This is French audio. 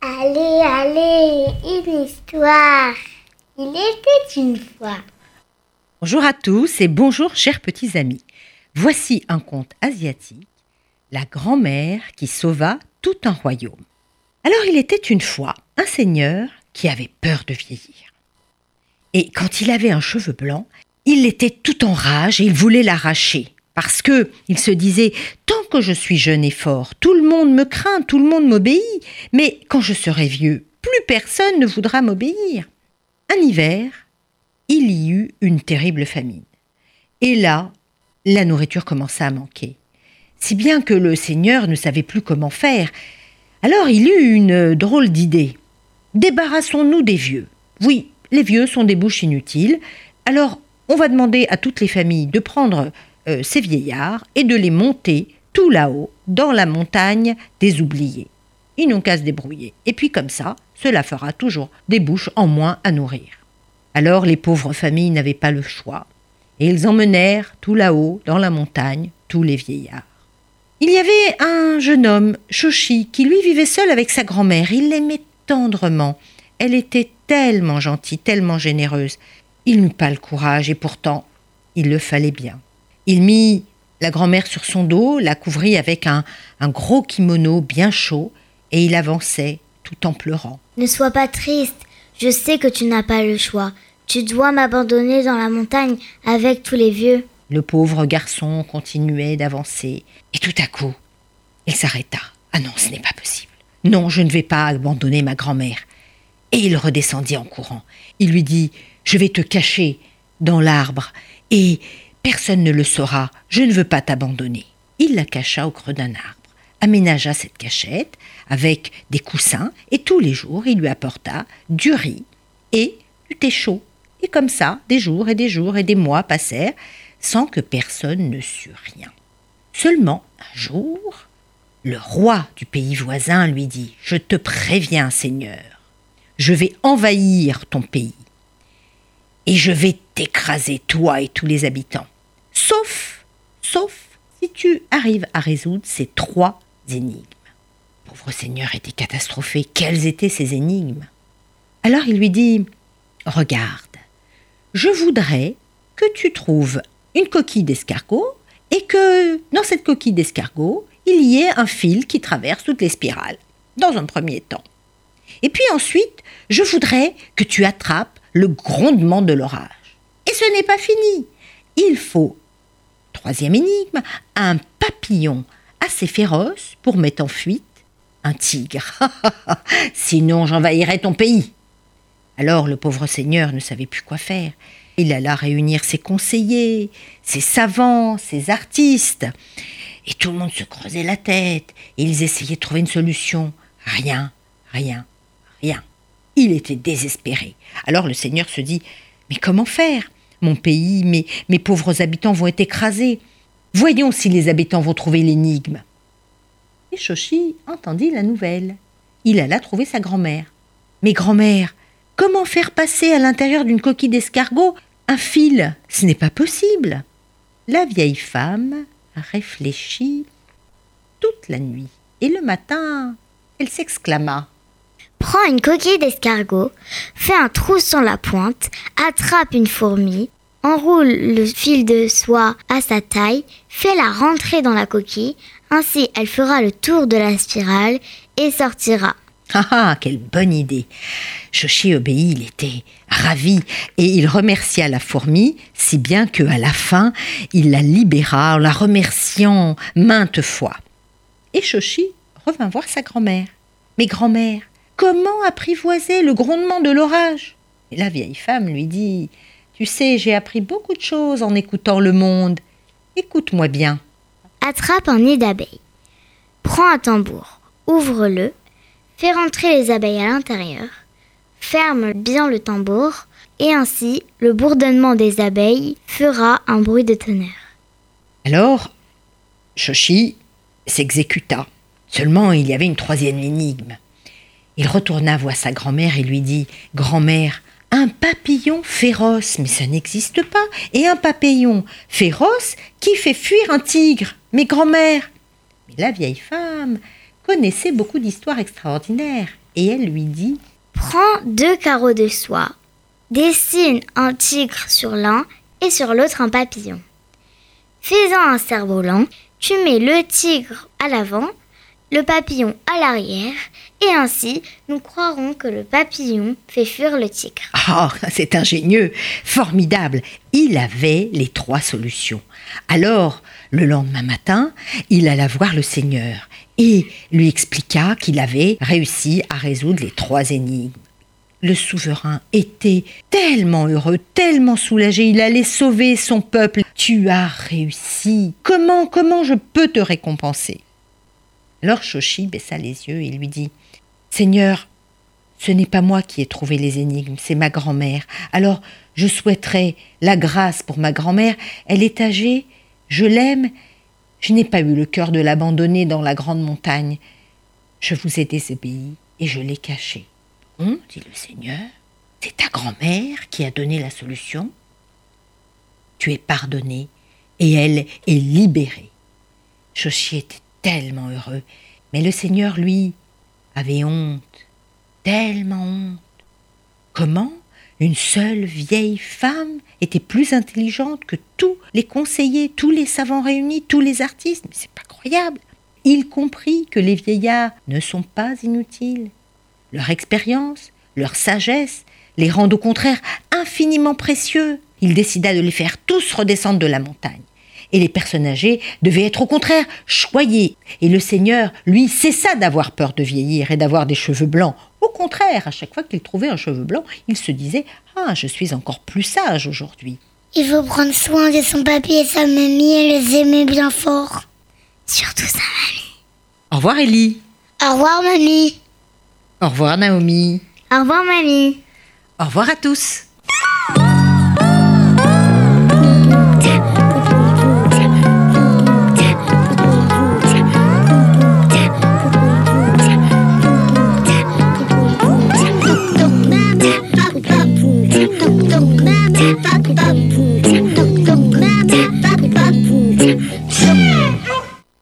Allez, allez, une histoire. Il était une fois. Bonjour à tous et bonjour chers petits amis. Voici un conte asiatique, La grand-mère qui sauva tout un royaume. Alors il était une fois un seigneur qui avait peur de vieillir. Et quand il avait un cheveu blanc, il était tout en rage et il voulait l'arracher. Parce que, il se disait, tant que je suis jeune et fort, tout le monde me craint, tout le monde m'obéit, mais quand je serai vieux, plus personne ne voudra m'obéir. Un hiver, il y eut une terrible famine. Et là, la nourriture commença à manquer. Si bien que le seigneur ne savait plus comment faire. Alors il eut une drôle d'idée. Débarrassons-nous des vieux. Oui, les vieux sont des bouches inutiles. Alors on va demander à toutes les familles de prendre euh, ces vieillards et de les monter tout là-haut, dans la montagne des oubliés. Ils n'ont qu'à se débrouiller. Et puis comme ça, cela fera toujours des bouches en moins à nourrir. Alors les pauvres familles n'avaient pas le choix, et ils emmenèrent tout là-haut, dans la montagne, tous les vieillards. Il y avait un jeune homme, Shoshi, qui lui vivait seul avec sa grand-mère. Il l'aimait tendrement. Elle était tellement gentille, tellement généreuse. Il n'eut pas le courage, et pourtant, il le fallait bien. Il mit la grand-mère sur son dos, la couvrit avec un, un gros kimono bien chaud, et il avançait tout en pleurant. Ne sois pas triste. Je sais que tu n'as pas le choix. Tu dois m'abandonner dans la montagne avec tous les vieux. Le pauvre garçon continuait d'avancer, et tout à coup, il s'arrêta. Ah non, ce n'est pas possible. Non, je ne vais pas abandonner ma grand-mère. Et il redescendit en courant. Il lui dit Je vais te cacher dans l'arbre, et personne ne le saura. Je ne veux pas t'abandonner. Il la cacha au creux d'un arbre, aménagea cette cachette avec des coussins, et tous les jours il lui apporta du riz et du thé chaud. Et comme ça, des jours et des jours et des mois passèrent sans que personne ne sût rien. Seulement, un jour, le roi du pays voisin lui dit Je te préviens, Seigneur, je vais envahir ton pays, et je vais t'écraser, toi et tous les habitants, sauf, si tu arrives à résoudre ces trois énigmes. Pauvre Seigneur était catastrophé. Quelles étaient ces énigmes? Alors il lui dit Regarde, je voudrais que tu trouves une coquille d'escargot et que dans cette coquille d'escargot, il y ait un fil qui traverse toutes les spirales, dans un premier temps. Et puis ensuite, je voudrais que tu attrapes le grondement de l'orage. Et ce n'est pas fini. Il faut, troisième énigme, un papillon assez féroce pour mettre en fuite un tigre. Sinon, j'envahirai ton pays. Alors le pauvre seigneur ne savait plus quoi faire. Il alla réunir ses conseillers, ses savants, ses artistes. Et tout le monde se creusait la tête. Et ils essayaient de trouver une solution. Rien, rien, rien. Il était désespéré. Alors le Seigneur se dit Mais comment faire? Mon pays, mes, mes pauvres habitants vont être écrasés. Voyons si les habitants vont trouver l'énigme. Et Shoshi entendit la nouvelle. Il alla trouver sa grand-mère. Mais grand-mère, comment faire passer à l'intérieur d'une coquille d'escargot un fil? Ce n'est pas possible. La vieille femme réfléchit toute la nuit. Et le matin, elle s'exclama. Prends une coquille d'escargot, fais un trou sur la pointe, attrape une fourmi, enroule le fil de soie à sa taille, fais-la rentrer dans la coquille, ainsi elle fera le tour de la spirale et sortira. Ah ah, quelle bonne idée Shoshi obéit, il était ravi, et il remercia la fourmi, si bien que à la fin, il la libéra en la remerciant maintes fois. Et Shoshi revint voir sa grand-mère. Mais grand-mère, comment apprivoiser le grondement de l'orage? La vieille femme lui dit Tu sais, j'ai appris beaucoup de choses en écoutant le monde. Écoute-moi bien. Attrape un nid d'abeilles. Prends un tambour, ouvre-le Fais rentrer les abeilles à l'intérieur, ferme bien le tambour, et ainsi le bourdonnement des abeilles fera un bruit de tonnerre. Alors, Shoshi s'exécuta. Seulement, il y avait une troisième énigme. Il retourna voir sa grand-mère et lui dit Grand-mère, un papillon féroce, mais ça n'existe pas. Et un papillon féroce qui fait fuir un tigre, mes grand-mères. Mais la vieille femme connaissait beaucoup d'histoires extraordinaires, et elle lui dit Prends deux carreaux de soie, dessine un tigre sur l'un et sur l'autre un papillon. Fais-en un cerf-volant, tu mets le tigre à l'avant, le papillon à l'arrière, et ainsi nous croirons que le papillon fait fuir le tigre. Oh, c'est ingénieux, formidable. Il avait les trois solutions. Alors, le lendemain matin, il alla voir le Seigneur et lui expliqua qu'il avait réussi à résoudre les trois énigmes. Le souverain était tellement heureux, tellement soulagé, il allait sauver son peuple. Tu as réussi. Comment, comment je peux te récompenser? Alors Shoshi baissa les yeux et lui dit Seigneur, ce n'est pas moi qui ai trouvé les énigmes, c'est ma grand-mère. Alors je souhaiterais la grâce pour ma grand-mère. Elle est âgée, je l'aime, je n'ai pas eu le cœur de l'abandonner dans la grande montagne. Je vous ai désobéi et je l'ai cachée. Hum, dit le Seigneur, c'est ta grand-mère qui a donné la solution. Tu es pardonné et elle est libérée. Shoshi était tellement heureux, mais le Seigneur, lui, avait honte, tellement honte. Comment une seule vieille femme était plus intelligente que tous les conseillers, tous les savants réunis, tous les artistes? Mais c'est pas croyable. Il comprit que les vieillards ne sont pas inutiles. Leur expérience, leur sagesse les rendent au contraire infiniment précieux. Il décida de les faire tous redescendre de la montagne et les personnes âgées devaient être au contraire choyées. Et le Seigneur, lui, cessa d'avoir peur de vieillir et d'avoir des cheveux blancs. Au contraire, à chaque fois qu'il trouvait un cheveu blanc, il se disait Ah, je suis encore plus sage aujourd'hui. Il faut prendre soin de son papy et sa mamie et les aimer bien fort. Surtout sa mamie. Au revoir, Ellie. Au revoir, mamie. Au revoir, Naomi. Au revoir, mamie. Au revoir à tous.